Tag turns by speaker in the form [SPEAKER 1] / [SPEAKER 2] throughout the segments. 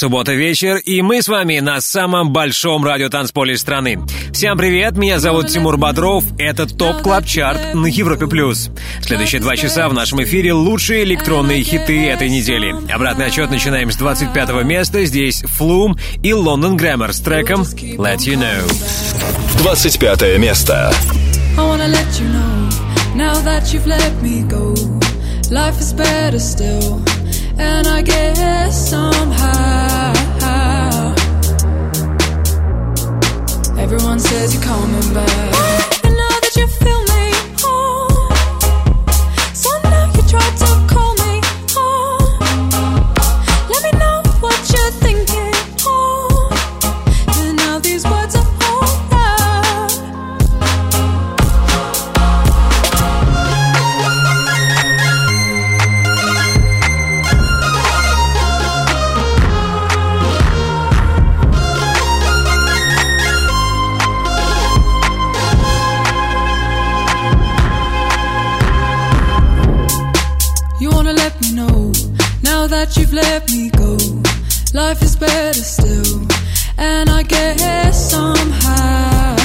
[SPEAKER 1] Суббота вечер, и мы с вами на самом большом радиотанцполе страны. Всем привет, меня зовут Тимур Бодров, это Top Club Chart на Европе+. плюс. Следующие два часа в нашем эфире лучшие электронные хиты этой недели. Обратный отсчет начинаем с 25 места, здесь Flume и London Grammar с треком Let You Know.
[SPEAKER 2] 25 место.
[SPEAKER 3] I wanna let you know now that you've let me go. Life is better still, and I guess somehow everyone says you're coming back. And now that you feel you've let me go. Life is better still, and I guess somehow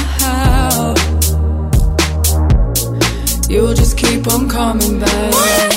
[SPEAKER 3] you'll just keep on coming back.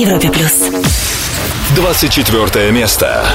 [SPEAKER 4] Европе+. плюс.
[SPEAKER 2] 24 место.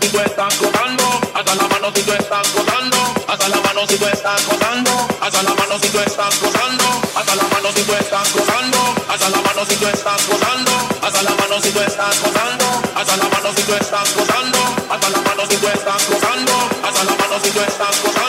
[SPEAKER 5] si tú estás gozando, alza la mano si tú estás gozando, alza la mano si tú estás gozando, alza la mano si tú estás gozando, alza la mano si tú estás gozando, alza la mano si tú estás gozando, alza la mano si tú estás gozando, alza la mano si tú estás gozando, alza la mano si tú estás gozando, alza la mano si tú estás gozando.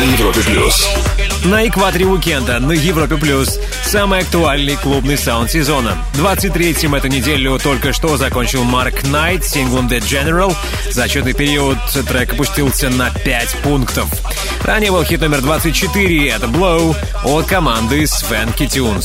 [SPEAKER 2] на Европе плюс.
[SPEAKER 1] На экваторе уикенда на Европе плюс самый актуальный клубный саунд сезона. 23-м эту неделю только что закончил Марк Найт синглом The General. За отчетный период трек опустился на 5 пунктов. Ранее был хит номер 24 это Blow от команды Sven Tunes.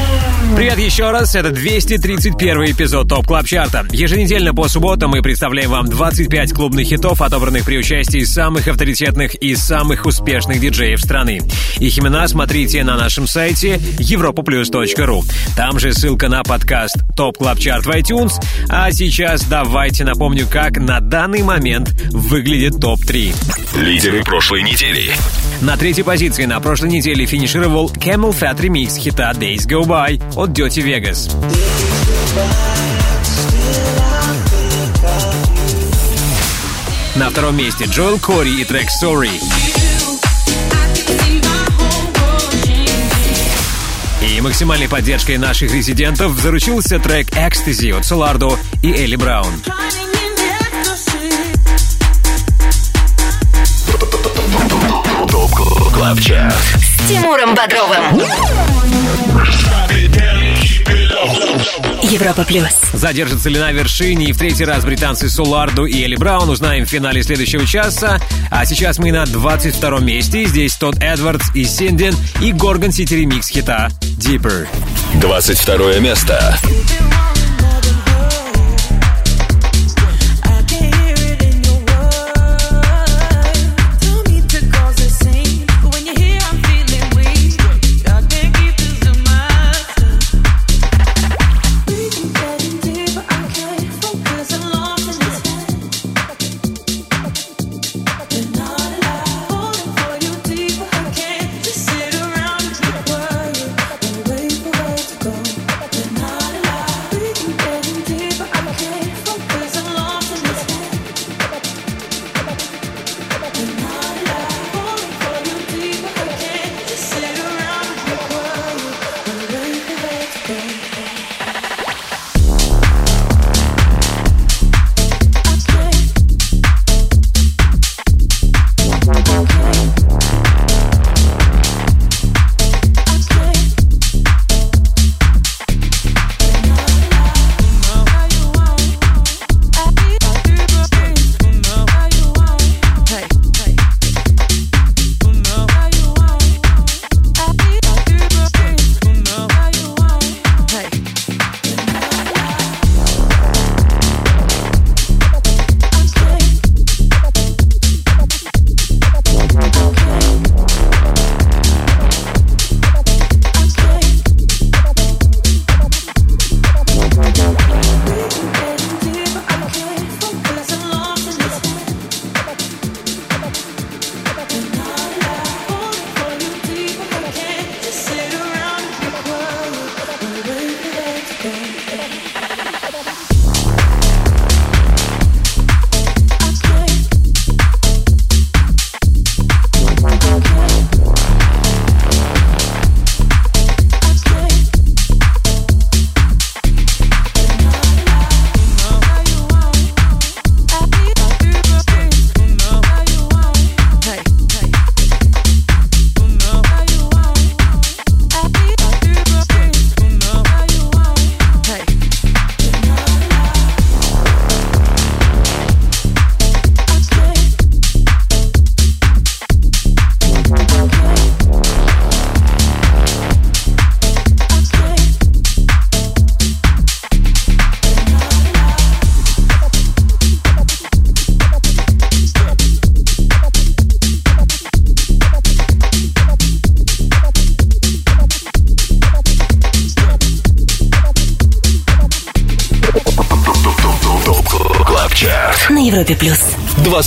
[SPEAKER 1] Привет еще раз, это 231 эпизод Top Club Chart а. Еженедельно по субботам мы представляем вам 25 клубных хитов, отобранных при участии самых авторитетных и самых успешных диджеев страны. Их имена смотрите на нашем сайте europaplus.ru. Там же ссылка на подкаст Top Club Chart в iTunes. А сейчас давайте напомню, как на данный момент выглядит ТОП-3.
[SPEAKER 3] Лидеры прошлой недели.
[SPEAKER 1] На третьей позиции на прошлой неделе финишировал CamelPhat ремикс хита Days Go By от Dirty Vegas. На втором месте Джоэл Кори и трек Sorry. И максимальной поддержкой наших резидентов заручился трек Ecstasy от Солардо и Элли Браун.
[SPEAKER 4] С Тимуром Бодровым. Европа плюс.
[SPEAKER 1] Задержится ли на вершине и в третий раз британцы Солардо и Элли Браун узнаем в финале следующего часа. А сейчас мы на 22 месте. Здесь Тодд Эдвардс и Синдин и Горгон Сити ремикс хита Deeper.
[SPEAKER 3] 22 место. ТОП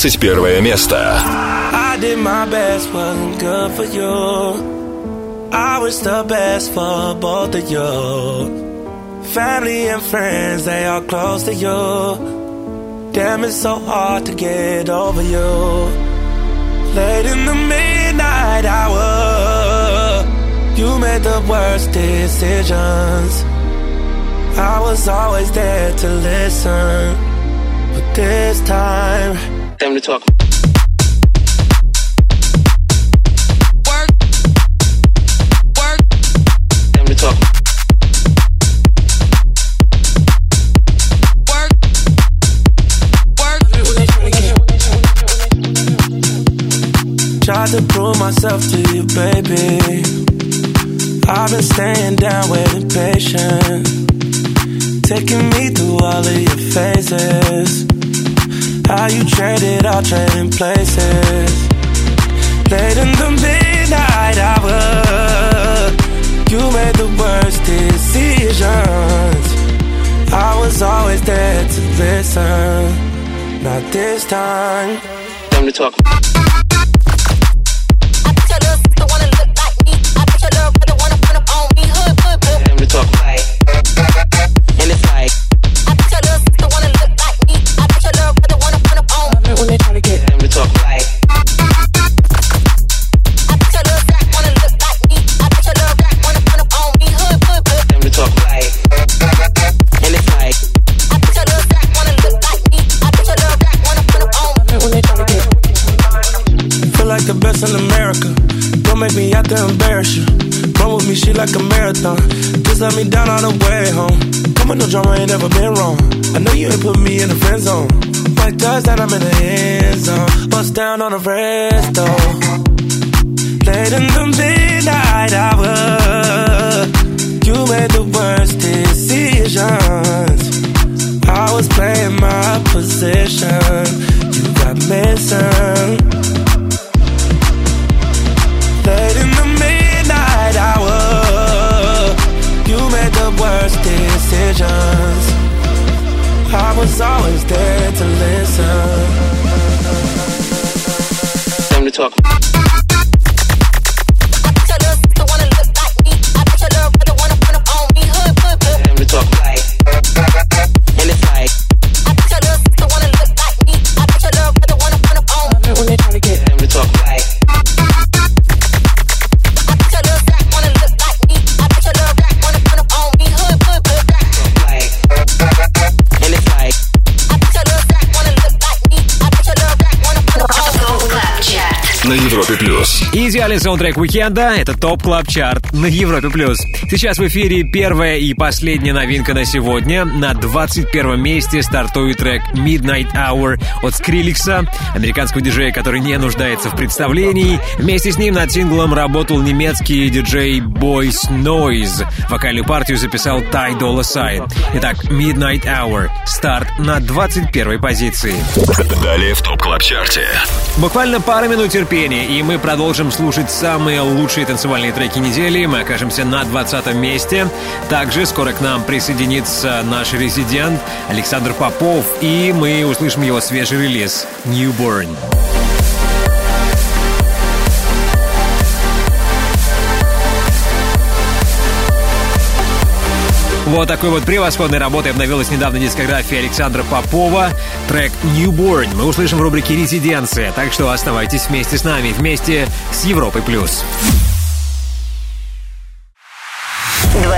[SPEAKER 3] 21 место.
[SPEAKER 6] I did my best, wasn't good for you. I was the best for both of you. Family and friends, they are close to you. Damn, it's so hard to get over you. Late in the midnight hour, you made the worst decisions. I was always there to listen, but this time, time to talk. Work, work, time to talk. Work, work. Tried to prove myself to you, baby. I've been staying down, waiting patient. Taking me through all of your phases. All trading places. Late in the midnight hour, you made the worst decisions. I was always there to listen, not this time. Best in America. Don't make me out there embarrass you. Run with me, she like a marathon. Just let me down all the way home. Come with no drama, ain't never been wrong. I know you ain't put me in the friend zone. Like that I'm in the end zone. Bust down on the resto. Late in the midnight hour, you made the worst decisions. I was playing my position. You got missing. Was always there to listen.
[SPEAKER 2] Европе плюс.
[SPEAKER 1] Идеальный саундтрек уикенда — это Top Club Chart на Европе+. плюс. Сейчас в эфире первая и последняя новинка на сегодня. На 21 месте стартует трек Midnight Hour от Skrillex а, американского диджея, который не нуждается в представлении. Вместе с ним над синглом работал немецкий диджей Boys Noize. Вокальную партию записал Ty Dolla Sign. Итак, Midnight Hour. Старт на 21 позиции.
[SPEAKER 2] Далее в Top Club Chart е.
[SPEAKER 1] Буквально пара минут терпения, и мы продолжим слушать самые лучшие танцевальные треки недели. Мы окажемся на 20 месте. Также скоро к нам присоединится наш резидент Александр Попов, и мы услышим его свежий релиз «Newborn». Вот такой вот превосходной работой обновилась недавно дискография Александра Попова. Трек «Newborn» мы услышим в рубрике «Резиденция», так что оставайтесь вместе с нами, вместе с Европой+. плюс.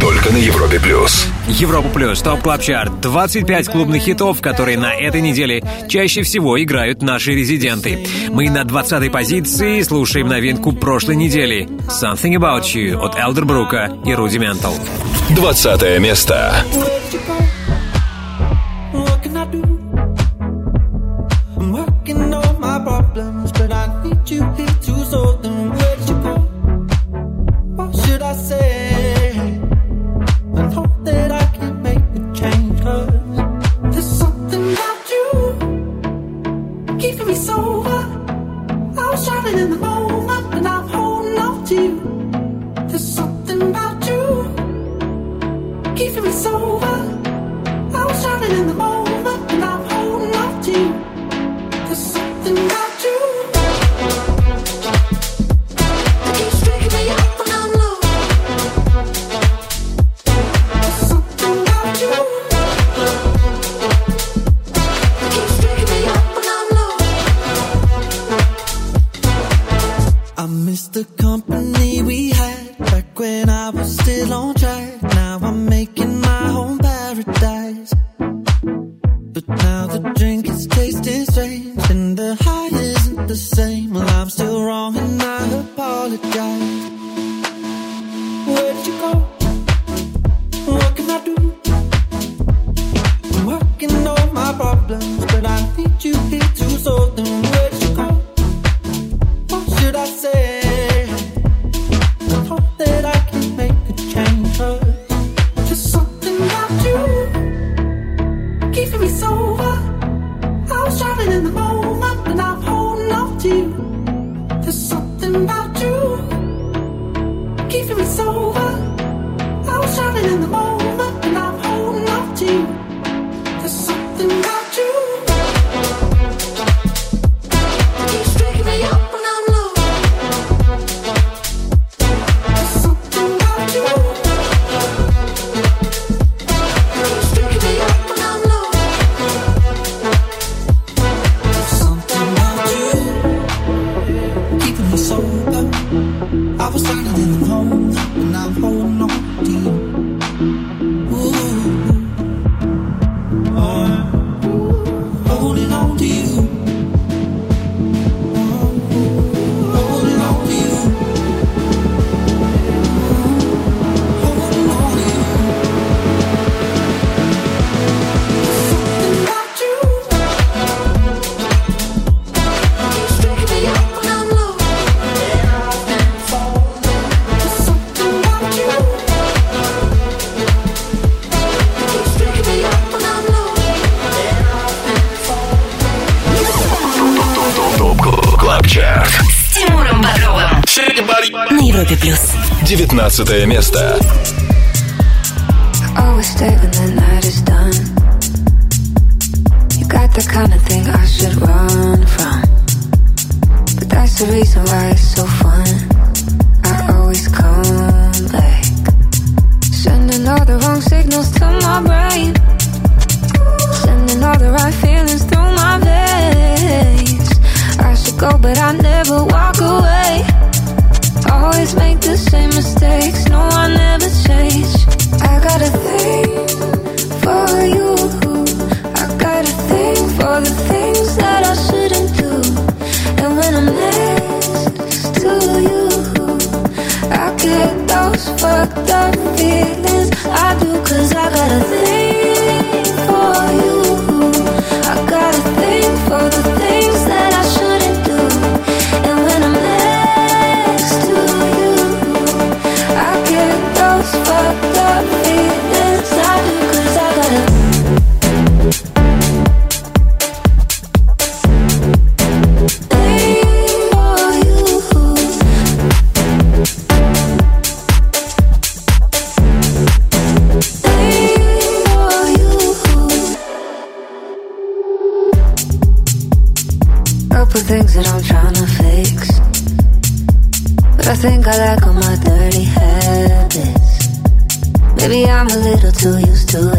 [SPEAKER 2] Только на Европе плюс.
[SPEAKER 1] Европа Плюс, Top Club Chart. 25 клубных хитов, которые на этой неделе чаще всего играют наши резиденты. Мы на 20 позиции слушаем новинку прошлой недели «Something About You» от Elderbrook а и Rudimental.
[SPEAKER 2] Двадцатое место.
[SPEAKER 4] Европе плюс.
[SPEAKER 2] 19 место.
[SPEAKER 7] Always stay when the night is done. You got the kind of thing I should run from. But that's the reason why it's so fun. I always come back. Sending all the wrong signals to my brain. Sending all the right feelings through my veins. I should go, but I never walk away always make the same mistakes. No, I never change. I got a thing for you. I got a thing for the things that I shouldn't do. And when I'm next to you, I get those fucked up feelings. I do, cause I got a thing. too used to it.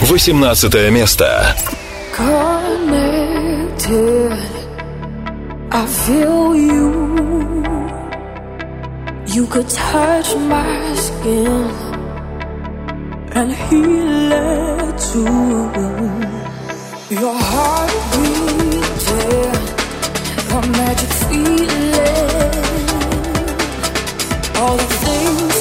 [SPEAKER 2] 18 место.
[SPEAKER 7] Connected, I
[SPEAKER 3] feel you. You could touch my skin and heal it too. Your heart beating, the magic feeling, all the things.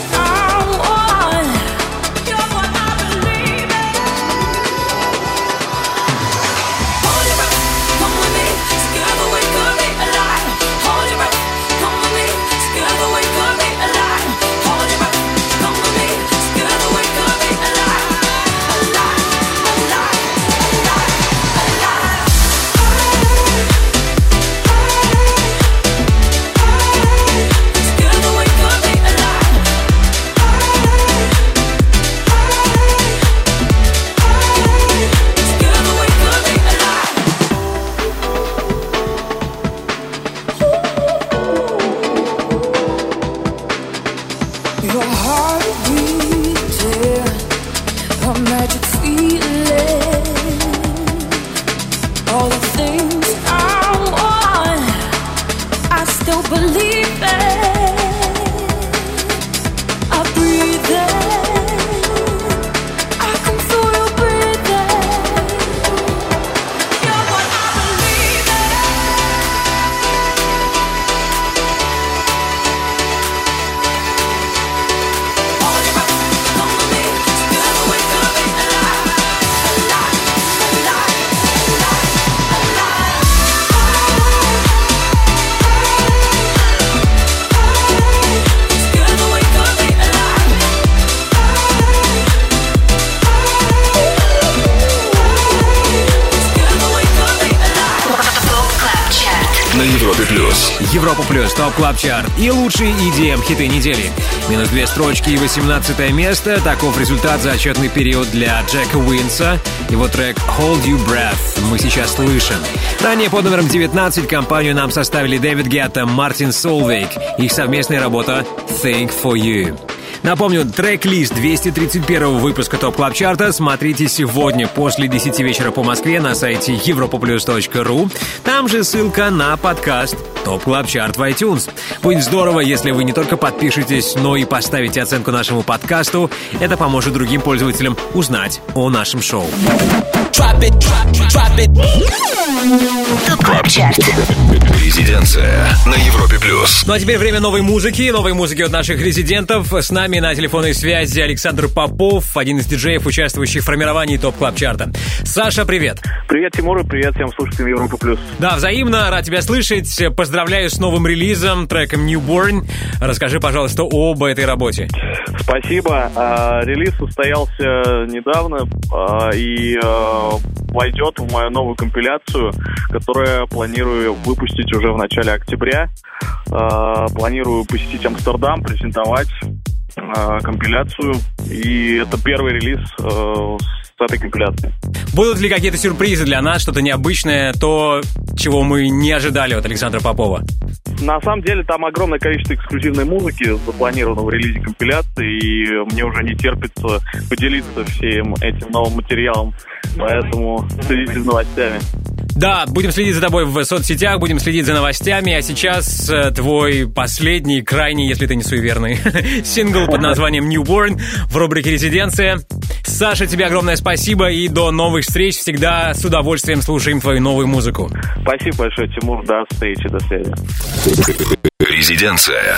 [SPEAKER 1] Club Chart и лучшие EDM хиты недели. Минус две строчки и 18 место. Таков результат за отчетный период для Джека Уинса. Его трек Hold Your Breath мы сейчас слышим. Ранее под номером 19 компанию нам составили Дэвид Гетта, Мартин Сольвейг. Их совместная работа Thing For You. Напомню, трек-лист 231 выпуска Top Club Chart а смотрите сегодня после 10 вечера по Москве на сайте europaplus.ru. Там же ссылка на подкаст Top Club Chart в iTunes. Будет здорово, если вы не только подпишетесь, но и поставите оценку нашему подкасту. Это поможет другим пользователям узнать о нашем шоу.
[SPEAKER 4] Top Club Chart.
[SPEAKER 2] Резиденция на Европе плюс.
[SPEAKER 1] Ну а теперь время новой музыки, новой музыки от наших резидентов. С нами на телефонной связи Александр Попов, один из диджеев, участвующих в формировании Top Club Chart а. Саша, привет.
[SPEAKER 8] Привет, Тимур, и привет всем слушателям Европы Плюс.
[SPEAKER 1] Да, взаимно, рад тебя слышать. Поздравляю с новым релизом, треком Newborn. Расскажи, пожалуйста, об этой работе.
[SPEAKER 8] Спасибо. А, Релиз состоялся недавно а, и а, войдет в мою новую компиляцию, которую планирую выпустить уже в начале октября. А, Планирую посетить Амстердам, презентовать а, компиляцию. И это первый релиз этой компиляции.
[SPEAKER 1] Будут ли какие-то сюрпризы для нас, что-то необычное, то, чего мы не ожидали от Александра Попова?
[SPEAKER 8] На самом деле там огромное количество эксклюзивной музыки запланировано в релизе компиляции, и мне уже не терпится поделиться всем этим новым материалом, поэтому следите за новостями.
[SPEAKER 1] Да, будем следить за тобой в соцсетях, будем следить за новостями, а сейчас э, твой последний, крайний, если ты не суеверный, сингл под названием Newborn в рубрике «Резиденция». Саша, тебе огромное спасибо и до новых встреч. Всегда с удовольствием слушаем твою новую музыку.
[SPEAKER 8] Спасибо большое, Тимур, до встречи, до связи.
[SPEAKER 2] Резиденция.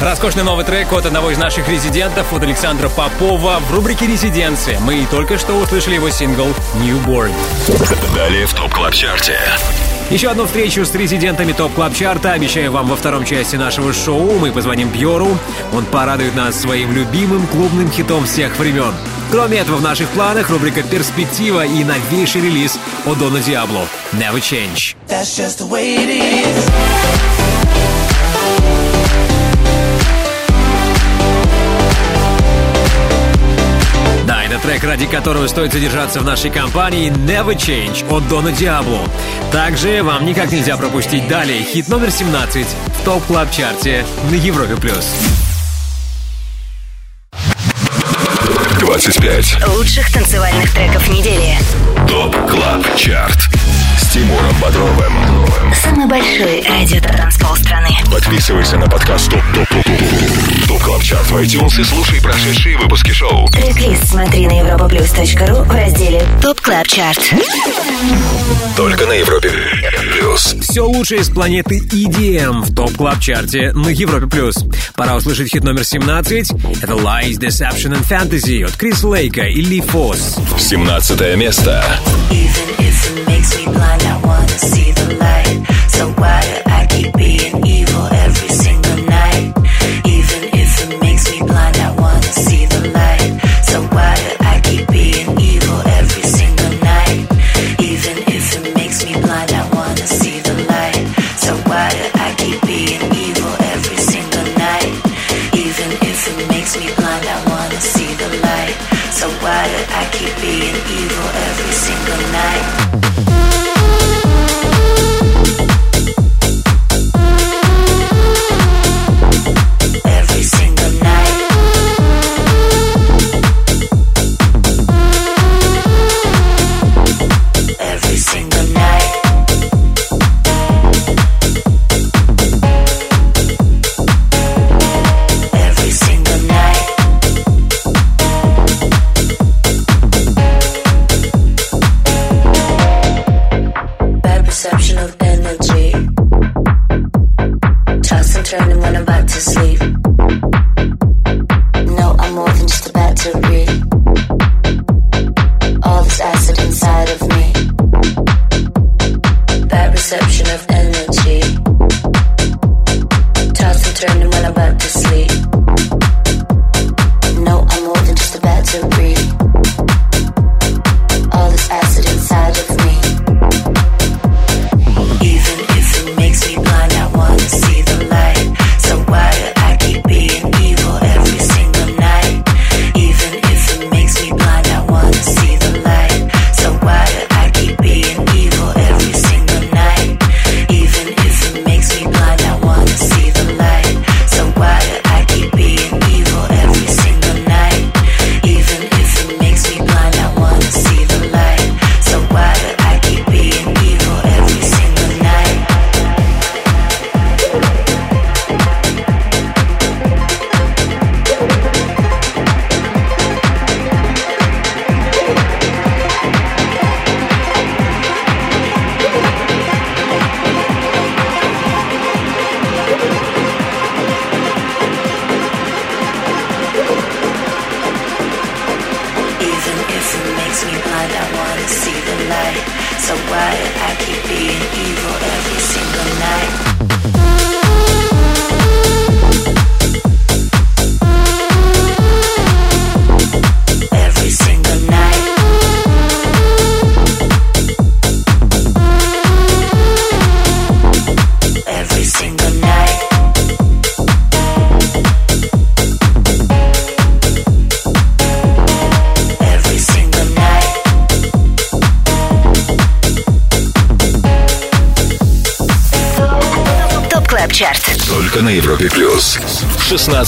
[SPEAKER 1] Роскошный новый трек от одного из наших резидентов, от Александра Попова в рубрике «Резиденция». Мы только что услышали его сингл «Newborn».
[SPEAKER 2] Далее в Top Club Chart е.
[SPEAKER 1] Еще одну встречу с резидентами Top Club Chart а обещаю вам во втором части нашего шоу. Мы позвоним Бьору. Он порадует нас своим любимым клубным хитом всех времен. Кроме этого, в наших планах рубрика «Перспектива» и новейший релиз от Дона Диабло «Never Change».
[SPEAKER 4] That's just the way it is.
[SPEAKER 1] Это трек, ради которого стоит задержаться в нашей компании «Never Change» от Дона Диабло. Также вам никак нельзя пропустить далее хит номер 17 в Top Club Chart е на Европе+. плюс.
[SPEAKER 2] 25.
[SPEAKER 9] Лучших танцевальных треков недели.
[SPEAKER 2] Top Club Chart. С Тимуром Бодровым.
[SPEAKER 9] Самый большой радиотанцпол страны.
[SPEAKER 2] Подписывайся на подкаст Top Top Top Top Top Club Chart в iTunes и слушай прошедшие выпуски шоу.
[SPEAKER 9] Трек-лист смотри на europaplus.ru в разделе Top Club Chart.
[SPEAKER 2] Только на Европе плюс.
[SPEAKER 1] Все лучшее из планеты EDM в Top Club Chart е на Европе+. плюс. Пора услышать хит номер 17. Это Lies, Deception and Fantasy от Крис Лейка и Ли Фосс.
[SPEAKER 2] 17 место.
[SPEAKER 4] Even if it makes me blind, I wanna see the light. So why do I keep being evil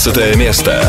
[SPEAKER 2] 16 место.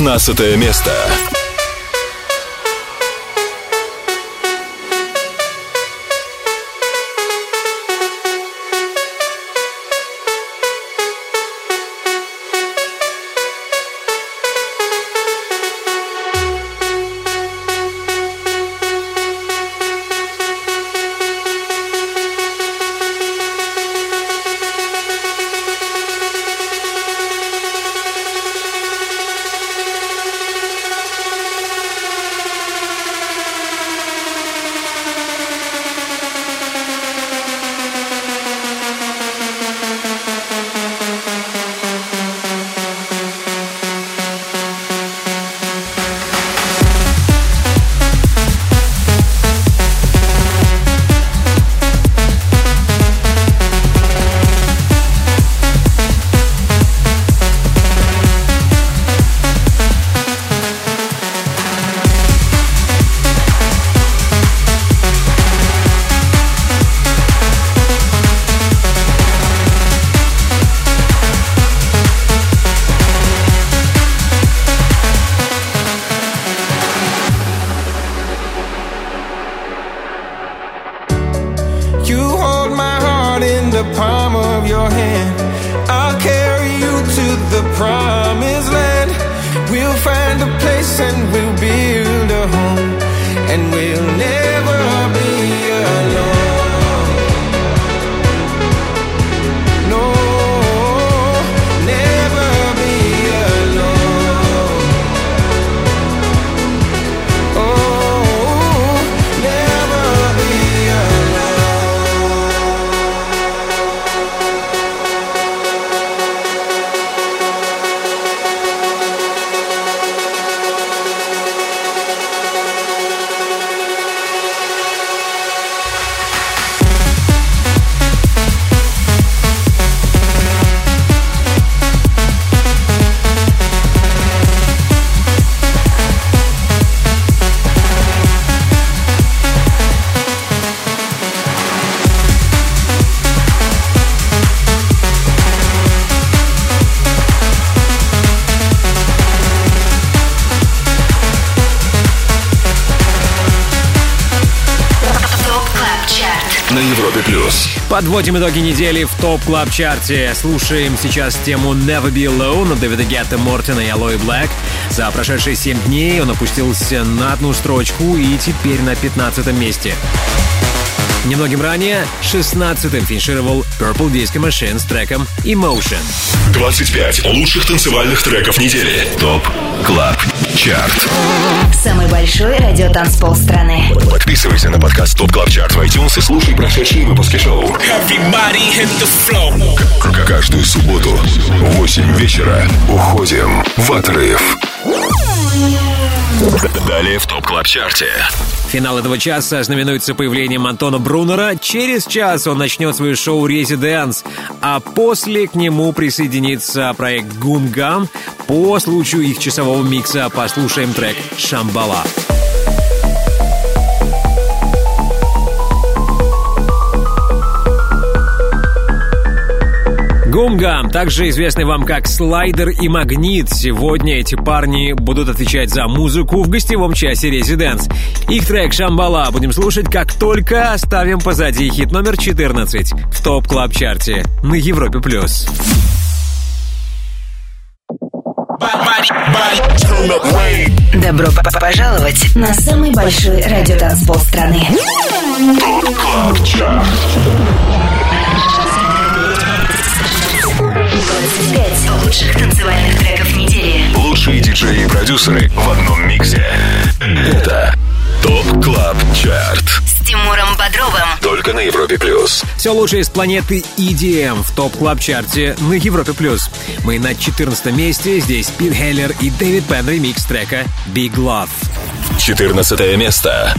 [SPEAKER 10] 15 место.
[SPEAKER 1] Подводим итоги недели в Top Club Chart е Слушаем сейчас тему Never Be Alone от Дэвида Гетта, Мортена и Алои Блэк. За прошедшие 7 дней он опустился на одну строчку и теперь на 15 месте. Немногим ранее 16-м финишировал Purple Disco Machine с треком Emotion.
[SPEAKER 10] 25 лучших танцевальных треков недели. Top Club Chart.
[SPEAKER 4] Самый большой радиотанцпол страны.
[SPEAKER 10] Подписывайся на подкаст Top Club Chart в iTunes и слушай прошедшие выпуски шоу. Каждую субботу в 8 вечера уходим в отрыв.
[SPEAKER 2] В Top Club Chart е.
[SPEAKER 1] Финал этого часа знаменуется появлением Антона Брунера. Через час он начнет свое шоу «Residance», а после к нему присоединится проект «Gum Gam». По случаю их часового микса послушаем трек «Шамбала». Гумгам, также известный вам как Слайдер и Магнит. Сегодня эти парни будут отвечать за музыку в гостевом часе Резиденс. Их трек «Шамбала» будем слушать, как только оставим позади хит номер 14 в топ клаб чарте на Европе+. плюс.
[SPEAKER 4] Добро пожаловать на самый большой радиотанцпол страны.
[SPEAKER 2] Top Club.
[SPEAKER 4] 25 лучших танцевальных треков недели.
[SPEAKER 2] Лучшие диджеи и продюсеры в одном миксе. Это Top Club Chart.
[SPEAKER 4] С Тимуром Бодровым.
[SPEAKER 2] Только на Европе Плюс.
[SPEAKER 1] Все лучшее из планеты EDM в Top Club Chart е на Европе+. плюс. Мы на 14 месте. Здесь Пит Хеллер и Дэвид Пен ремикс трека «Big Love».
[SPEAKER 2] 14 место.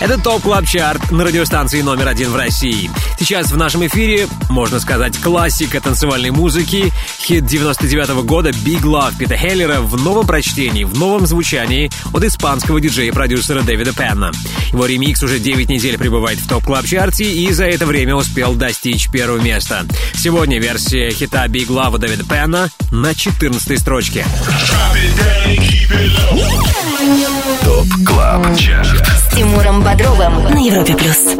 [SPEAKER 1] Это Top Club Chart на радиостанции номер один в России. Сейчас в нашем эфире, можно сказать, классика танцевальной музыки, хит 99 года «Big Love» Пита Хеллера в новом прочтении, в новом звучании от испанского диджея-продюсера Дэвида Пенна. Его ремикс уже 9 недель пребывает в Top Club Chart е и за это время успел достичь первого места. Сегодня версия хита «Big Love» Дэвида Пенна на 14 строчке.
[SPEAKER 2] Top Club Chart.
[SPEAKER 4] С Тимуром Бодровым на Европе плюс.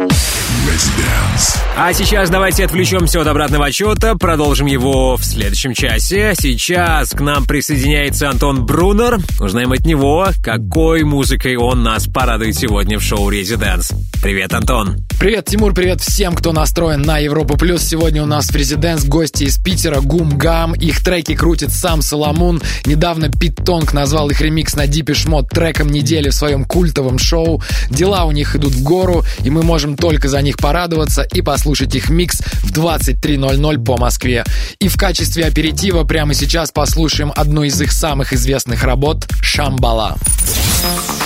[SPEAKER 1] А сейчас давайте отвлечемся от обратного отсчета, продолжим его в следующем часе. Сейчас к нам присоединяется Антон Брунер. Узнаем от него, какой музыкой он нас порадует сегодня в шоу «Residance». Привет, Антон.
[SPEAKER 11] Привет, Тимур, привет всем, кто настроен на Европу Плюс. Сегодня у нас в Residance гости из Питера, Gum Gam. Их треки крутит сам Соломун. Недавно Пит Тонг назвал их ремикс на Дипи Шмот треком недели в своем культовом шоу. Дела у них идут в гору, и мы можем только за них порадоваться и послушать их микс в 23.00 по Москве. И в качестве аперитива прямо сейчас послушаем одну из их самых известных работ «Шамбала».
[SPEAKER 2] на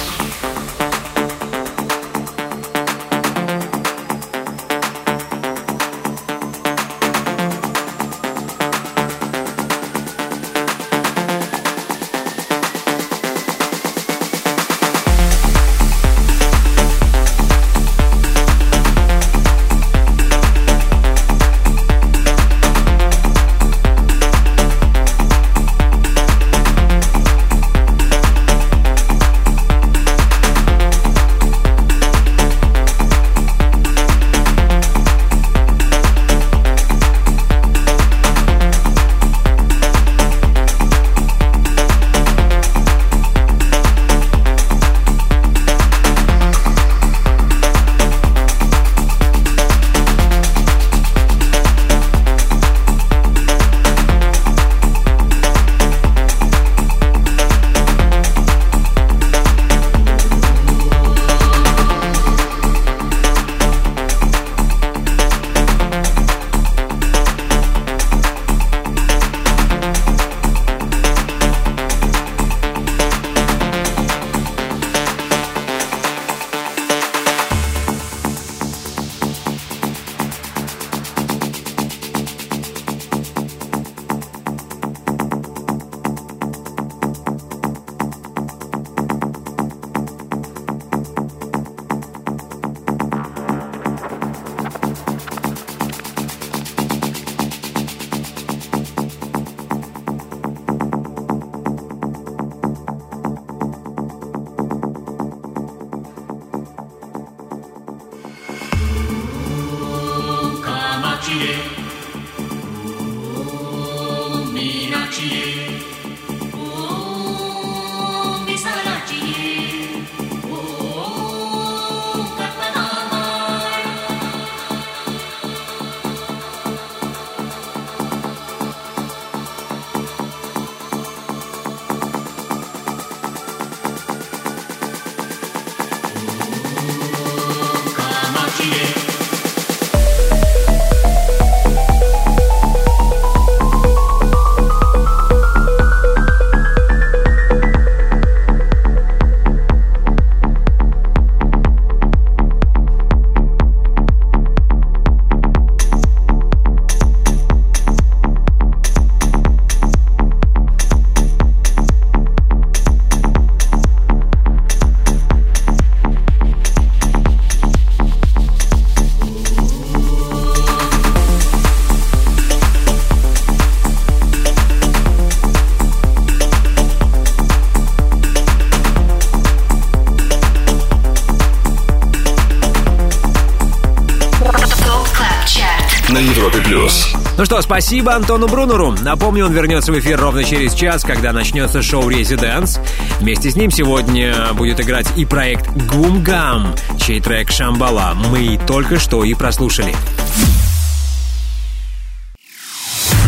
[SPEAKER 1] Ну что, спасибо Антону Брунеру. Напомню, он вернется в эфир ровно через час, когда начнется шоу «Резиденс». Вместе с ним сегодня будет играть и проект «Гумгам», чей трек «Шамбала» мы только что и прослушали.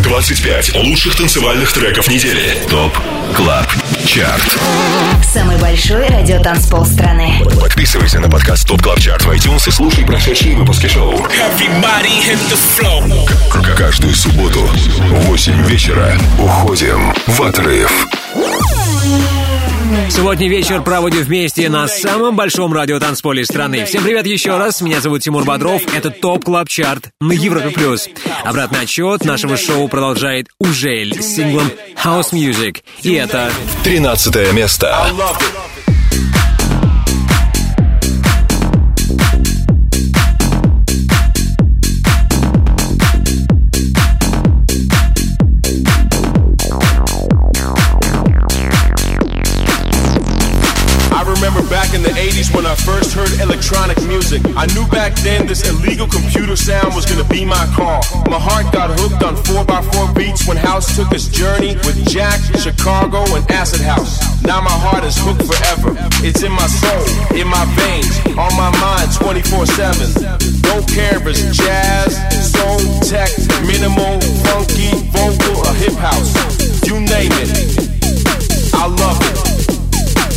[SPEAKER 2] 25 лучших танцевальных треков недели. ТОП КЛАБ ЧАРТ.
[SPEAKER 4] Самый большой радиотанцпол страны.
[SPEAKER 2] Подписывайся на подкаст ТОП КЛАБ ЧАРТ в iTunes и слушай прошедшие выпуски шоу. К- Каждую субботу в 8 вечера уходим в отрыв.
[SPEAKER 1] Субботний вечер проводим вместе на самом большом радиотанцполе страны. Всем привет еще раз, меня зовут Тимур Бодров, это Top Club Chart на Европе+. плюс. Обратный отсчет нашего шоу продолжает Ужель с синглом House Music. И это
[SPEAKER 2] 13 место.
[SPEAKER 12] I electronic music. I knew back then this illegal computer sound was gonna be my call. My heart got hooked on 4x4 beats when House took its journey with Jack, Chicago, and Acid House. Now my heart is hooked forever. It's in my soul, in my veins, on my mind 24 7. Don't care if it's jazz, soul, tech, minimal, funky, vocal, or hip house. You name it. I love it.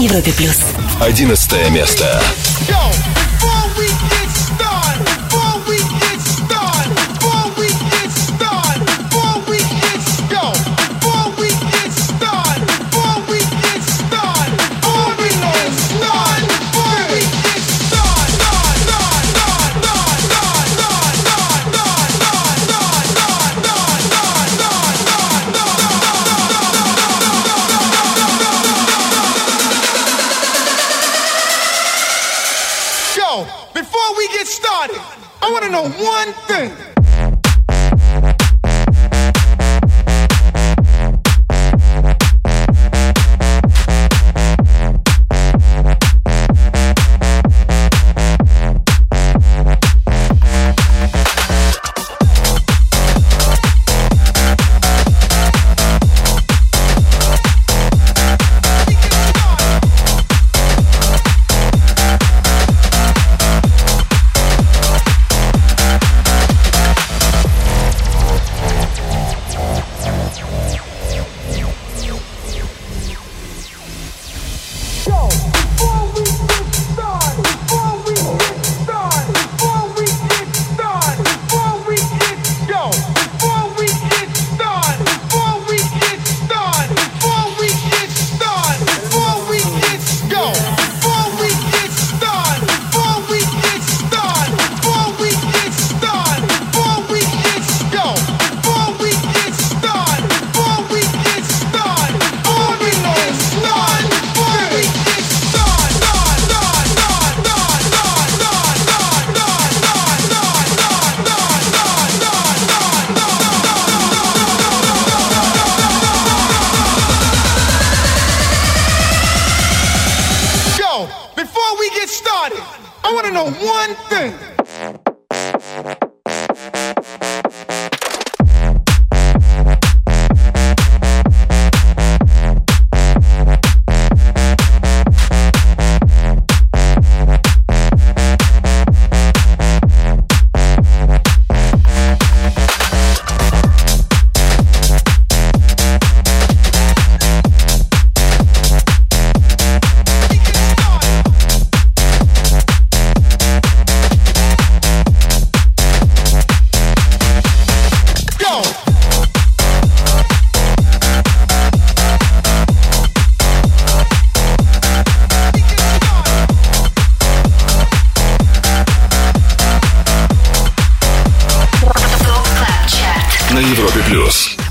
[SPEAKER 13] на Европе плюс.
[SPEAKER 2] Одиннадцатое место.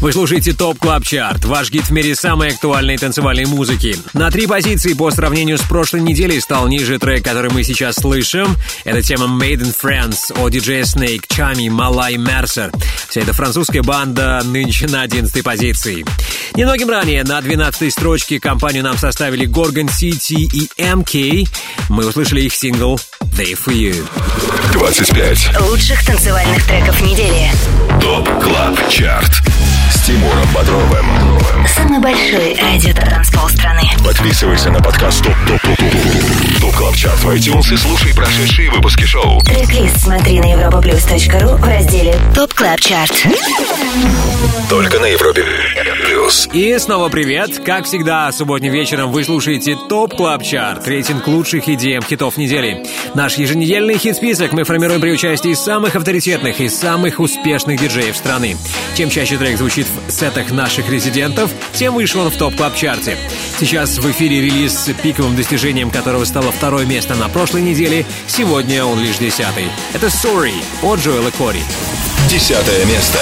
[SPEAKER 1] Вы слушаете Top Club Chart, ваш гид в мире самой актуальной танцевальной музыки. На три позиции по сравнению с прошлой неделей стал ниже трек, который мы сейчас слышим. Это тема Made in France от DJ Snake, Chami, Malaa и Mercer. Вся эта французская банда нынче на 11 позиции. Немногим ранее на 12 строчке компанию нам составили Gorgon City и MK. Мы услышали их сингл There For You.
[SPEAKER 14] 25.
[SPEAKER 4] Лучших танцевальных треков недели.
[SPEAKER 14] Top Club Chart с Тимуром Бодровым.
[SPEAKER 4] Самый большой радиотанцпол страны.
[SPEAKER 14] Подписывайся на подкаст Top Top Top Top Top Club Chart в iTunes и слушай прошедшие выпуски шоу.
[SPEAKER 4] Трек-лист смотри на europaplus.ru в разделе Top Club Chart.
[SPEAKER 14] Только на Европе Плюс.
[SPEAKER 1] И снова привет. Как всегда, субботним вечером вы слушаете Top Club Chart, рейтинг лучших EDM хитов недели. Наш еженедельный хит-список мы формируем при участии самых авторитетных и самых успешных диджеев страны. Чем чаще трек звучит в сетах наших резидентов, тем выше он в Top Club Chart е. Сейчас в эфире релиз с пиковым достижением которого стало второе место на прошлой неделе. Сегодня он лишь десятый. Это Sorry от Джоэла Кори.
[SPEAKER 14] Десятое место.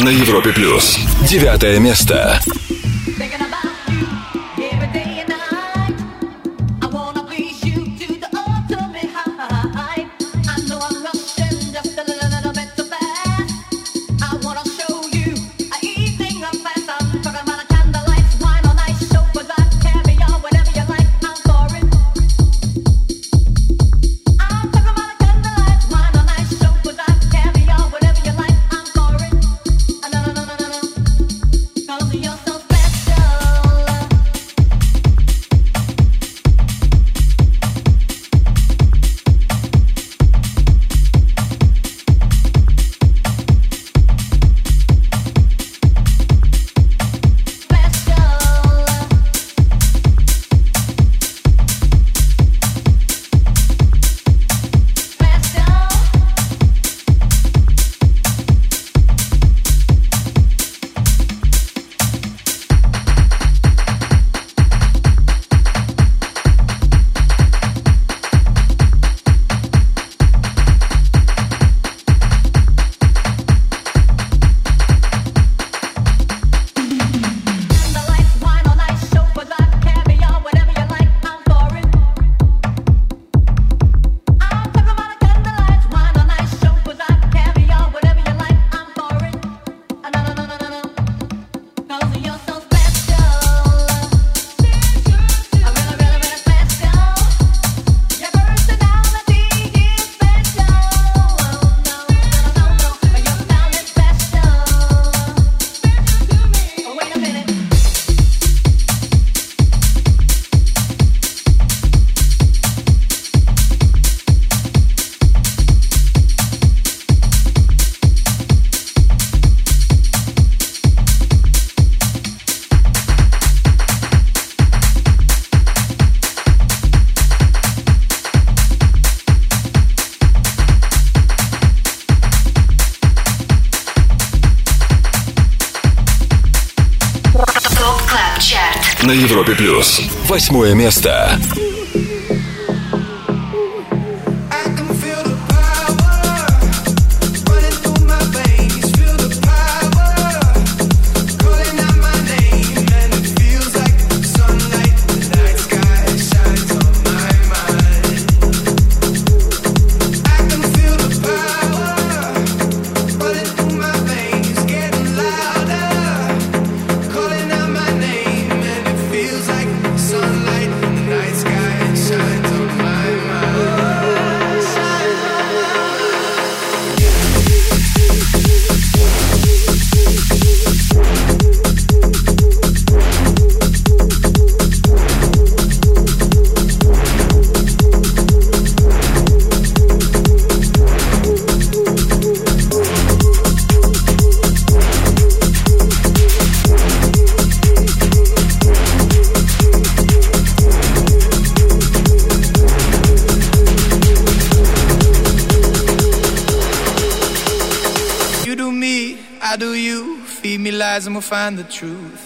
[SPEAKER 14] На Европе Плюс. Девятое место.
[SPEAKER 2] Восьмое место.
[SPEAKER 15] Find the truth.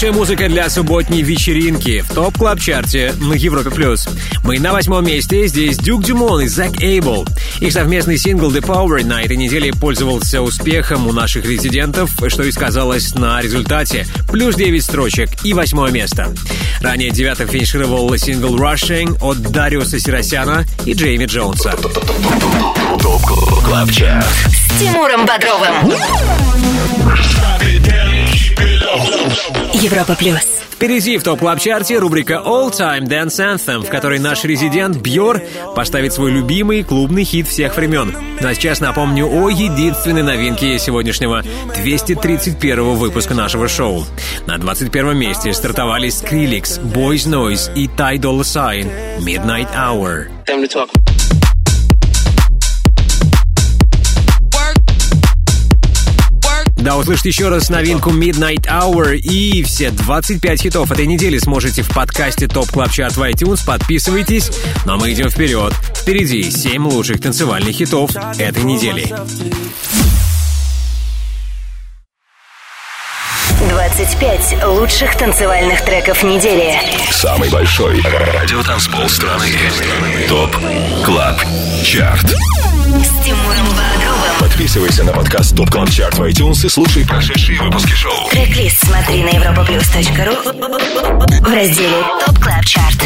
[SPEAKER 1] Лучшая музыка для субботней вечеринки в Top Club Chart е на Европе плюс. Мы на восьмом месте. Здесь Дюк Дюмон и Зак Эйбл. Их совместный сингл The Power на этой неделе пользовался успехом у наших резидентов, что и сказалось на результате. Плюс 9 строчек и восьмое место. Ранее девятым финишировал сингл Rushing от Дариуса Сиросяна и Джейми Джонса.
[SPEAKER 2] Top Club Chart.
[SPEAKER 4] С Тимуром Бодровым. Европа плюс.
[SPEAKER 1] Впереди в топ клаб чарте рубрика All Time Dance Anthem, в которой наш резидент Бьор поставит свой любимый клубный хит всех времен. Ну а сейчас напомню о единственной новинке сегодняшнего 231 выпуска нашего шоу. На 21 месте стартовали Skrillex, Boys Noise и Ty Dolla Sign Midnight Hour.
[SPEAKER 16] Time to talk.
[SPEAKER 1] Да, услышите еще раз новинку Midnight Hour и все 25 хитов этой недели сможете в подкасте Top Club Chart в iTunes. Подписывайтесь, но мы идем вперед. Впереди 7 лучших танцевальных хитов этой недели.
[SPEAKER 4] 25 лучших танцевальных треков недели.
[SPEAKER 2] Самый большой радиотанцпол страны. Top Club Chart.
[SPEAKER 4] С Тимуром.
[SPEAKER 2] Подписывайся на подкаст Top Club Chart в iTunes и слушай прошедшие выпуски шоу.
[SPEAKER 4] Трек-лист смотри на europaplus.ru в разделе Top Club Chart.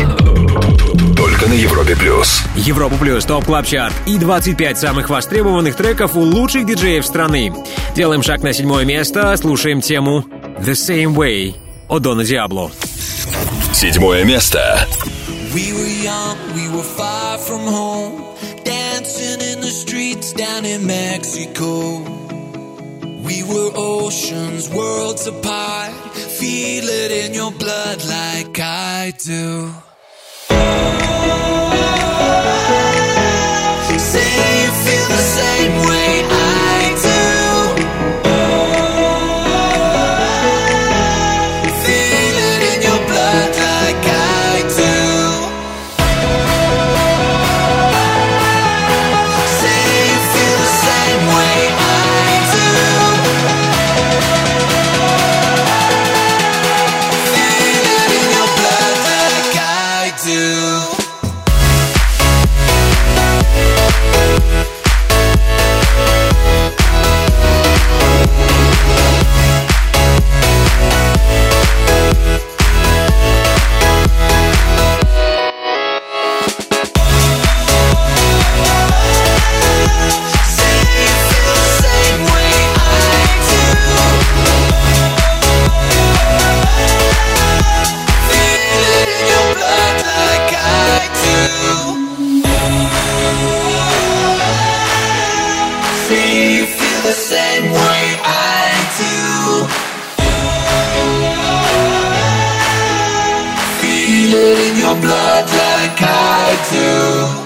[SPEAKER 2] Только на Европе плюс.
[SPEAKER 1] Европа плюс, Top Club Chart и 25 самых востребованных треков у лучших диджеев страны. Делаем шаг на седьмое место, слушаем тему The Same Way от Дона Диабло.
[SPEAKER 2] Седьмое место.
[SPEAKER 17] We were young, we were far from home, down in Mexico. We were oceans, worlds apart, feel it in your blood like I do. blood like I do.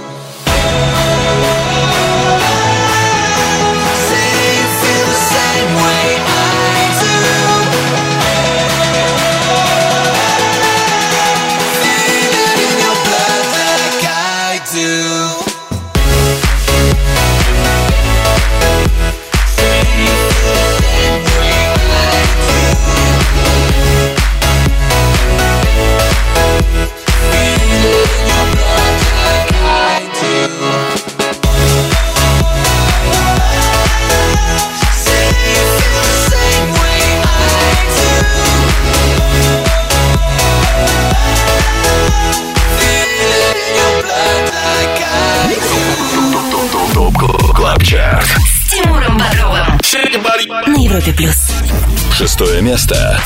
[SPEAKER 17] На
[SPEAKER 13] Европе плюс.
[SPEAKER 18] Шестое место.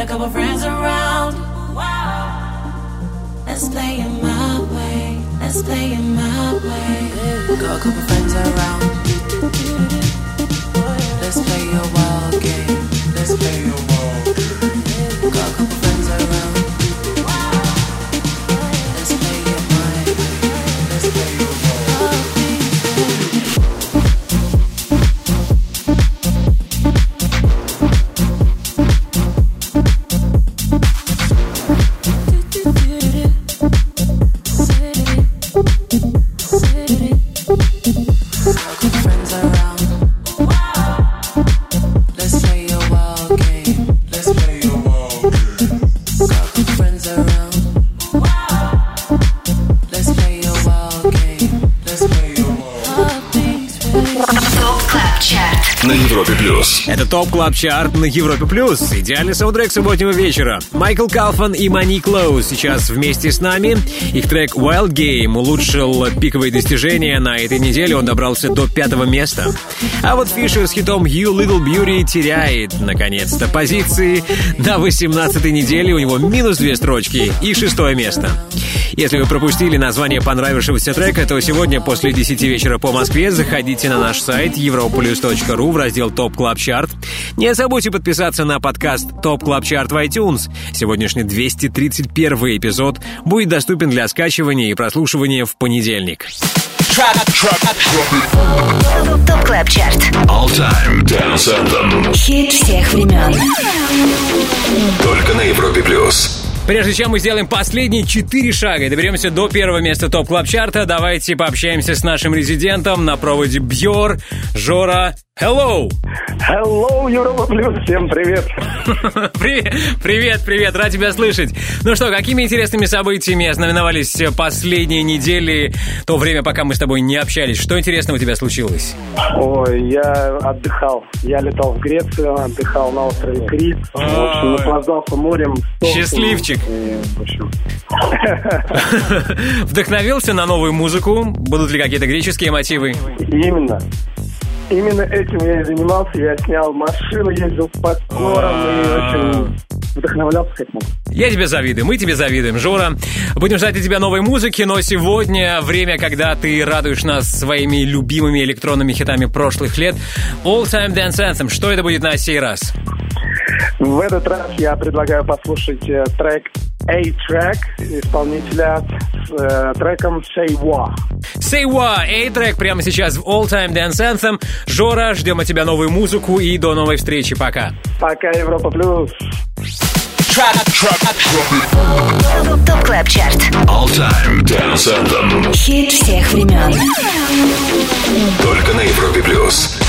[SPEAKER 4] Got a couple friends around. Let's play it my way. Let's play it my way. Got a couple friends around. Let's play your wild game. Let's play your wild game. Got a couple
[SPEAKER 13] Top Club Chart
[SPEAKER 18] на Европе Плюс.
[SPEAKER 1] Идеальный саундтрек субботнего вечера. Майкл Калфан и Мани Клоуз сейчас вместе с нами. Их трек Wild Game улучшил пиковые достижения. На этой неделе он добрался до пятого места. А вот Фишер с хитом You Little Beauty теряет, наконец-то, позиции. На 18 неделе у него минус две строчки и шестое место. Если вы пропустили название понравившегося трека, то сегодня после 10 вечера по Москве заходите на наш сайт europaplus.ru в раздел Top Club Chart. Не забудьте подписаться на подкаст Top Club Chart в iTunes. Сегодняшний 231 эпизод будет доступен для скачивания и прослушивания в понедельник.
[SPEAKER 4] Top Club Chart.
[SPEAKER 19] All Time Dance Anthem.
[SPEAKER 4] Хит всех времен.
[SPEAKER 19] Только на Европе плюс.
[SPEAKER 1] Прежде чем мы сделаем последние четыре шага и доберемся до первого места Top Club Chart а давайте пообщаемся с нашим резидентом на проводе Бьор, Жора. Hello!
[SPEAKER 16] Hello, Европа Плюс, всем привет!
[SPEAKER 1] Привет, привет, рад тебя слышать. Ну что, какими интересными событиями ознаменовались последние недели, то время, пока мы с тобой не общались? Что интересного у тебя случилось?
[SPEAKER 16] Ой, я отдыхал. Я летал в Грецию, отдыхал на острове Крит. В общем, наслаждался морем.
[SPEAKER 1] Счастливчик. Вдохновился на новую музыку? Будут ли какие-то греческие мотивы?
[SPEAKER 16] Именно. Именно этим я и занимался. Я снял машину, ездил с подкором и, общем, вдохновлялся как мог.
[SPEAKER 1] Я тебе завидую, мы тебе завидуем, Жора. Будем ждать от тебя новой музыки, но сегодня время, когда ты радуешь нас своими любимыми электронными хитами прошлых лет. All Time Dance Anthem. Что это будет на сей раз?
[SPEAKER 16] В этот раз я предлагаю послушать э, трек A-Track исполнителя с э, треком Say Whoa.
[SPEAKER 1] Say Whoa, A-Trak прямо сейчас в All Time Dance Anthem. Жора, ждем от тебя новую музыку и до новой встречи. Пока.
[SPEAKER 16] Пока, Европа Плюс.
[SPEAKER 4] Top Club Chart.
[SPEAKER 19] All Time Dance Anthem.
[SPEAKER 4] Хит всех времен.
[SPEAKER 19] Только на Европе плюс.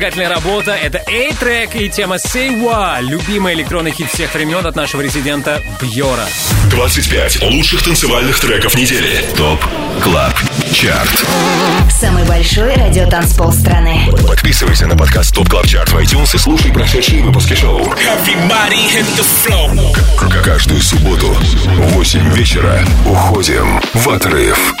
[SPEAKER 1] Зажигательная работа. Это A-Trak и тема Say Whoa. Любимый электронный хит всех времен от нашего резидента Бьора.
[SPEAKER 19] 25 лучших танцевальных треков недели. Top Club Chart.
[SPEAKER 4] Самый большой радиотанцпол страны.
[SPEAKER 19] Подписывайся на подкаст Top Club Chart в iTunes и слушай прошедшие выпуски шоу. К- Каждую субботу в 8 вечера уходим в отрыв.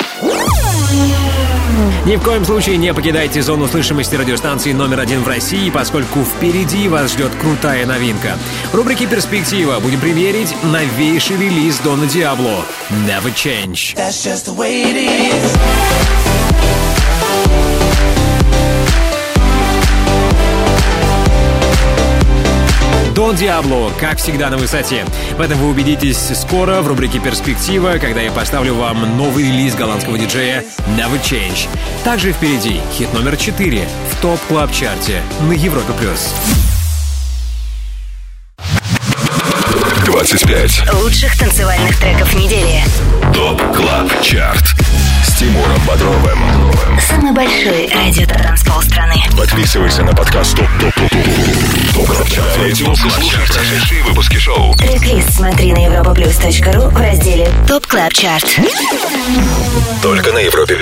[SPEAKER 1] Ни в коем случае не покидайте зону слышимости радиостанции номер один в России, поскольку впереди вас ждет крутая новинка. В рубрике «Перспектива» будем примерить новейший релиз Дона Диабло «Never Change».
[SPEAKER 17] That's just the way it is.
[SPEAKER 1] Дон Диабло, как всегда, на высоте. В этом вы убедитесь скоро в рубрике «Перспектива», когда я поставлю вам новый релиз голландского диджея Never Change. Также впереди хит номер 4 в Top Club Chart е на Европе+. плюс.
[SPEAKER 2] 25.
[SPEAKER 4] Лучших танцевальных треков недели.
[SPEAKER 2] Top Club Chart Тимуром Бодровым.
[SPEAKER 4] Самый большой радиотанцпол страны.
[SPEAKER 2] Подписывайся на подкаст Top Club Chart в iTunes. Слушай прошедшие выпуски шоу.
[SPEAKER 4] Трек-лист смотри на europaplus.ru в разделе Top Club Chart.
[SPEAKER 2] Только на Европе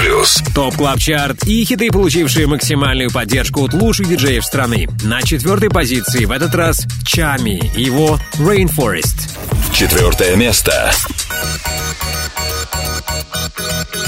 [SPEAKER 2] Плюс.
[SPEAKER 1] Top Club Chart и хиты, получившие максимальную поддержку от лучших диджеев страны. На четвертой позиции в этот раз Tchami и его Rainforest.
[SPEAKER 2] Четвертое место. Thank you.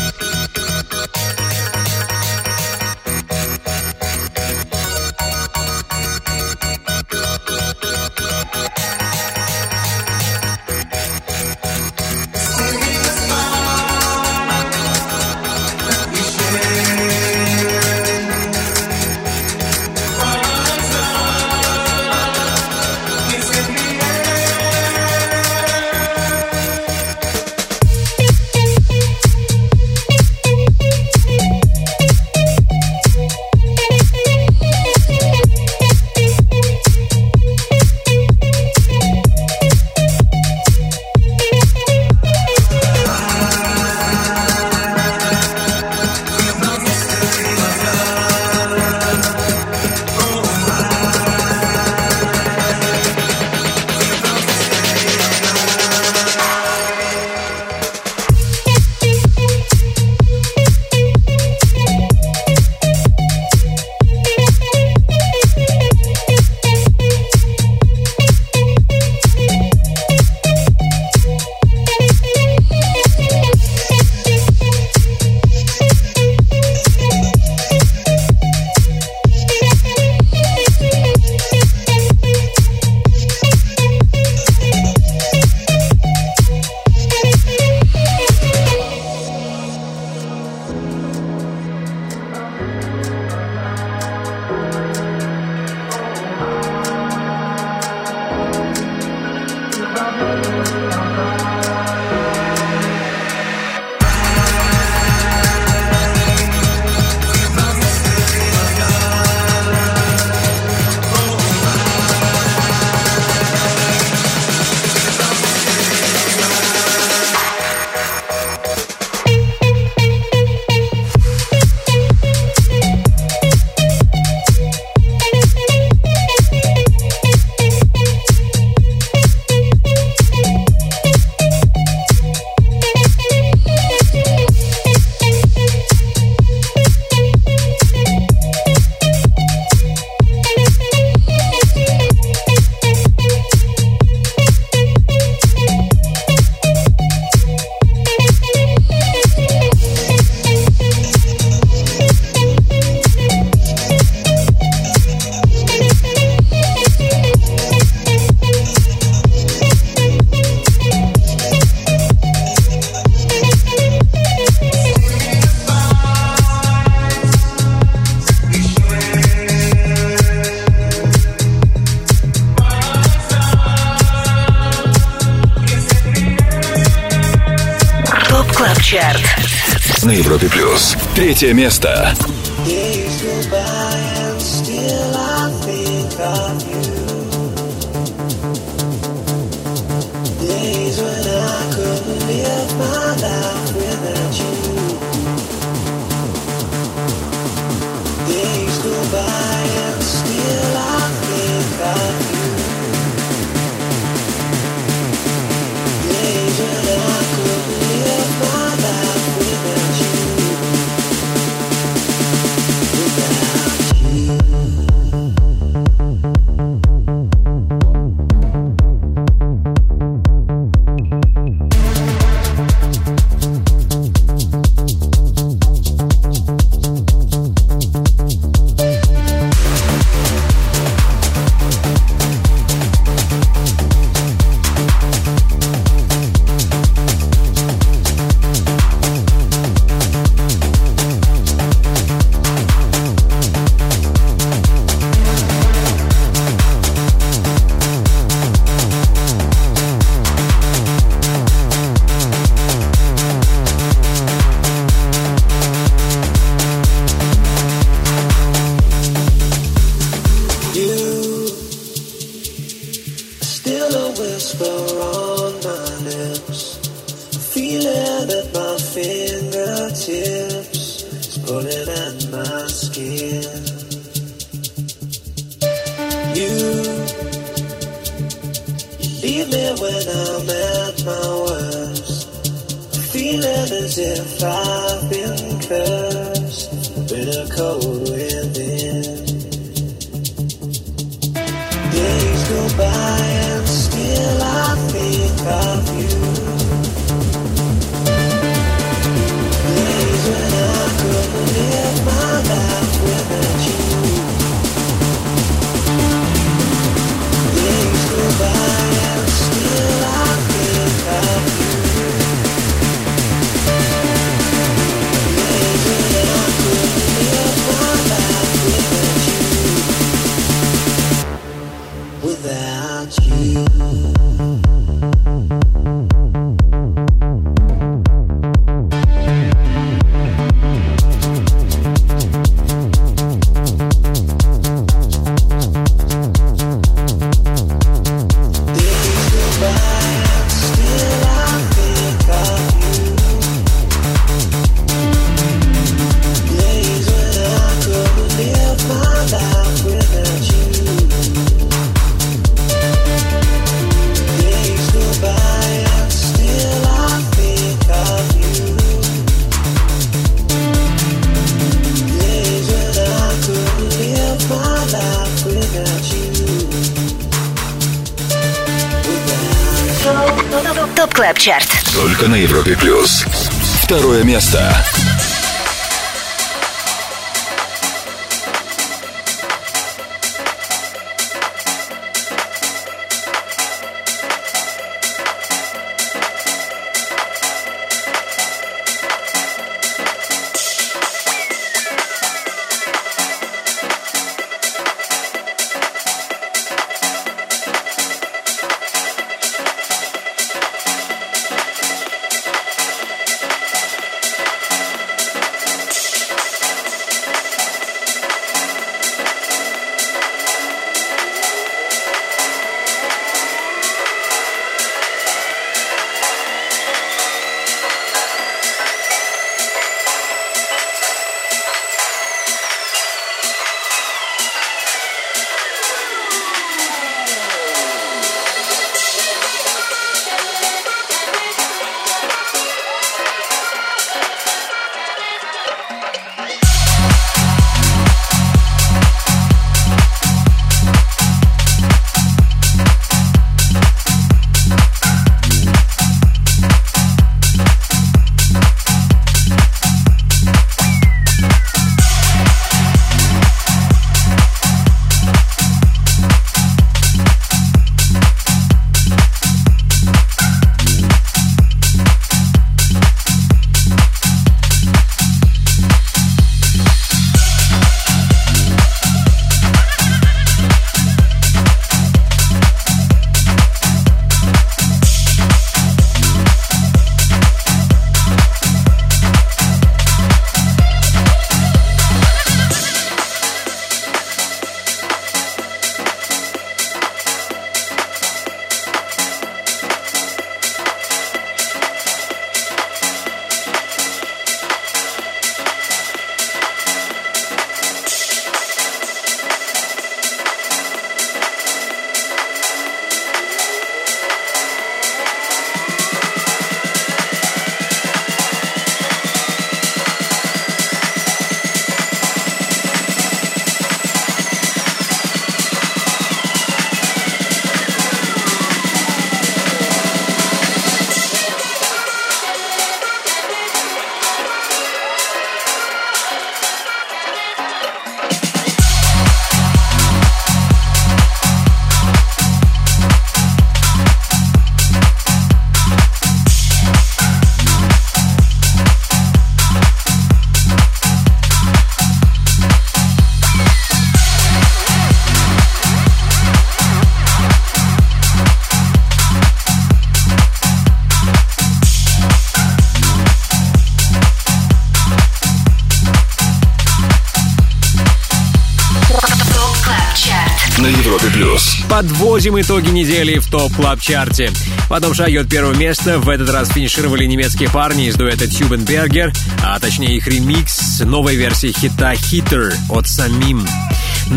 [SPEAKER 2] Третье место. Второе место.
[SPEAKER 1] Подводим итоги недели в топ клаб чарте В одном шаге от первого места в этот раз финишировали немецкие парни из дуэта Тюбенбергер, а точнее их ремикс новой версии хита «Hitter» от Самим.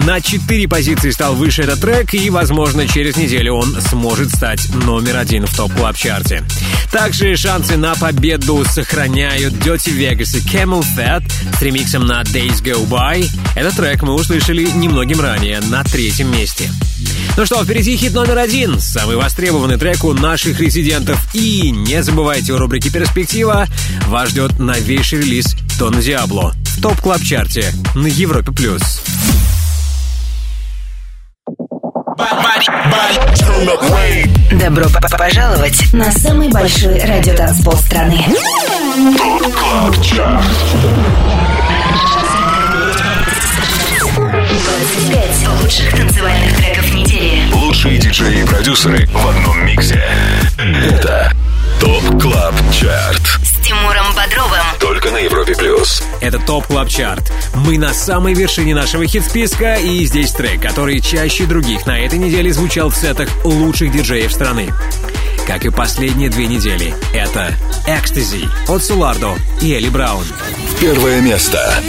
[SPEAKER 1] На четыре позиции стал выше этот трек, и, возможно, через неделю он сможет стать номер один в топ клаб чарте Также шансы на победу сохраняют Dirty Vegas и Camel Fat с ремиксом на Days Go By. Этот трек мы услышали немногим ранее на третьем месте. Ну что, впереди хит номер один, самый востребованный трек у наших резидентов. И не забывайте, в рубрике «Перспектива» вас ждет новейший релиз Тон Диабло в топ клаб чарте на Европе+. плюс.
[SPEAKER 4] Добро п- пожаловать на самый большой радиотанцпол страны.
[SPEAKER 2] Club
[SPEAKER 4] 25 лучших танцевальных треков недели.
[SPEAKER 2] Лучшие диджеи и продюсеры в одном миксе. Это Top Club Chart.
[SPEAKER 4] С Тимуром Бодровым.
[SPEAKER 2] Только на Европе плюс.
[SPEAKER 1] Это Top Club Chart. Мы на самой вершине нашего хит-списка, и здесь трек, который чаще других на этой неделе звучал в сетах лучших диджеев страны. Как и последние две недели, это «Экстази» от Сулардо и Элли Браун.
[SPEAKER 2] Первое место.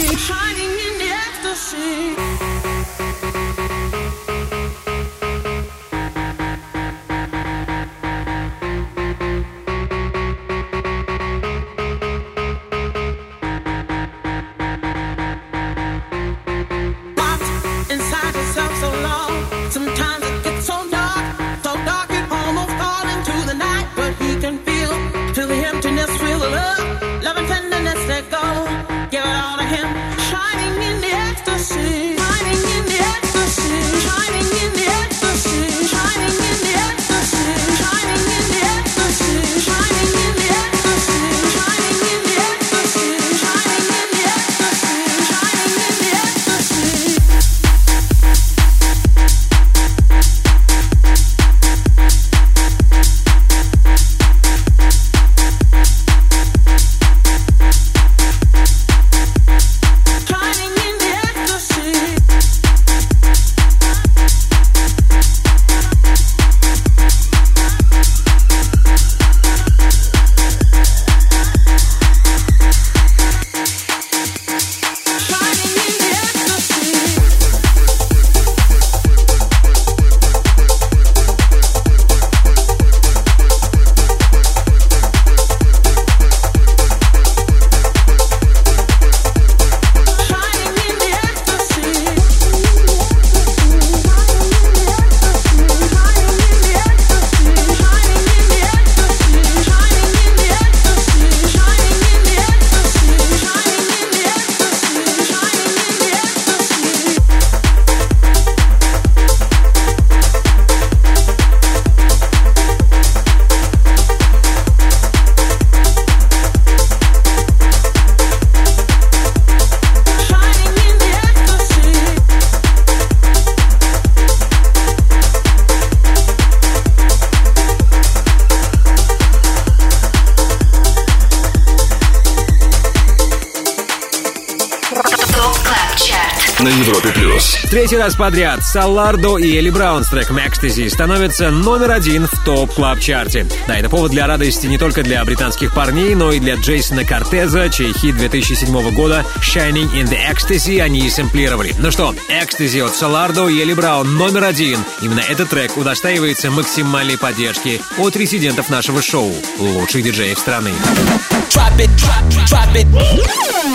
[SPEAKER 1] Третий раз подряд Салардо и Элли Браун с треком «Экстази» становятся номер один в топ клаб чарте Да, это повод для радости не только для британских парней, но и для Джейсона Кортеза, чей хит 2007 года «Shining in the Ecstasy» они и сэмплировали. Ну что, «Экстази» от Салардо и Элли Браун номер один. Именно этот трек удостаивается максимальной поддержки от резидентов нашего шоу, лучших диджеев страны.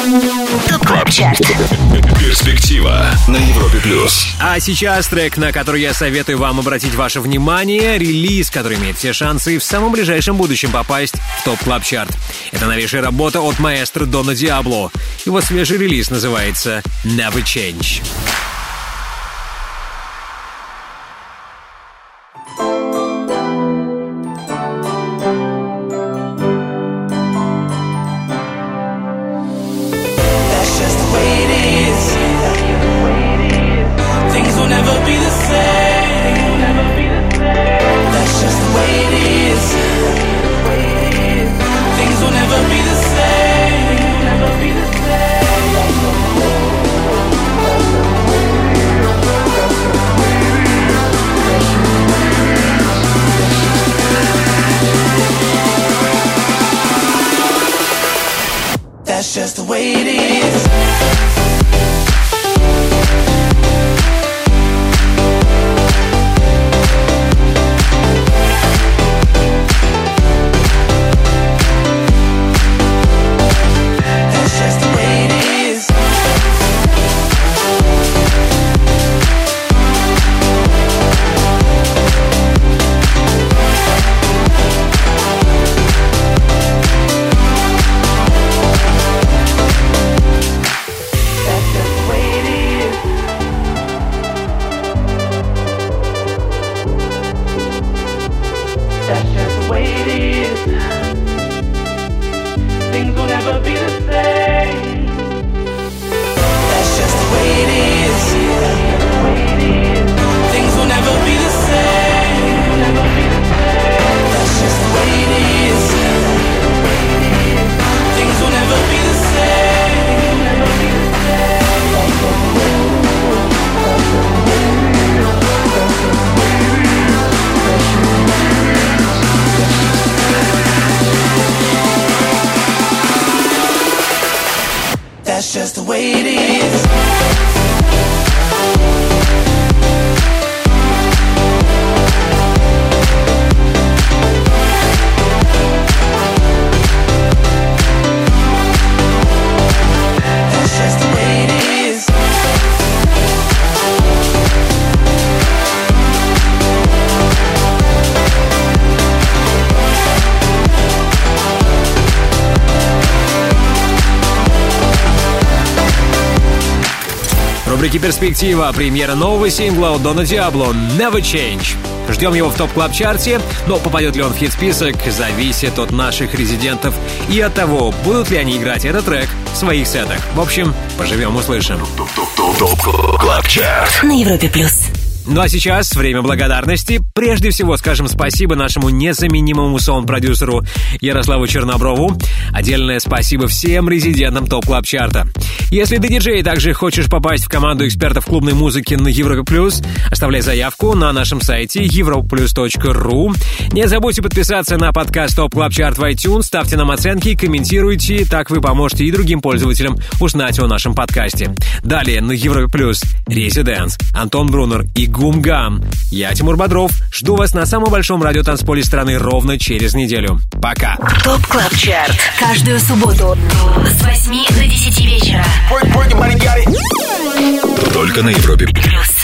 [SPEAKER 4] Top Club Chart.
[SPEAKER 2] Перспектива на Европе плюс.
[SPEAKER 1] А сейчас трек, на который я советую вам обратить ваше внимание, релиз, который имеет все шансы в самом ближайшем будущем попасть в Top Club Chart Это новейшая работа от маэстро Дона Диабло. Его свежий релиз называется «Never Change». «Перспектива» премьера нового сингла у Дона Диабло «Never Change». Ждем его в Top Club Chart е но попадет ли он в хит-список, зависит от наших резидентов и от того, будут ли они играть этот трек в своих сетах. В общем, поживем, услышим.
[SPEAKER 2] Top Club Chart
[SPEAKER 4] На Европе плюс.
[SPEAKER 1] Ну а сейчас время благодарности. Прежде всего скажем спасибо нашему незаменимому саунд-продюсеру Ярославу Черноброву. Отдельное спасибо всем резидентам Top Club Chart а. Если ты диджей и также хочешь попасть в команду экспертов клубной музыки на Европе Плюс, оставляй заявку на нашем сайте europaplus.ru. Не забудьте подписаться на подкаст Top Club Chart в iTunes, ставьте нам оценки, комментируйте, так вы поможете и другим пользователям узнать о нашем подкасте. Далее на Европе Плюс Residance, Антон Брунер и Гумгам. Я Тимур Бодров. Жду вас на самом большом радиотанцполе страны ровно через неделю. Пока.
[SPEAKER 4] ТОП КЛАБ ЧАРТ. Каждую субботу с 8 до 10 вечера.
[SPEAKER 2] Только на Европе
[SPEAKER 4] Плюс.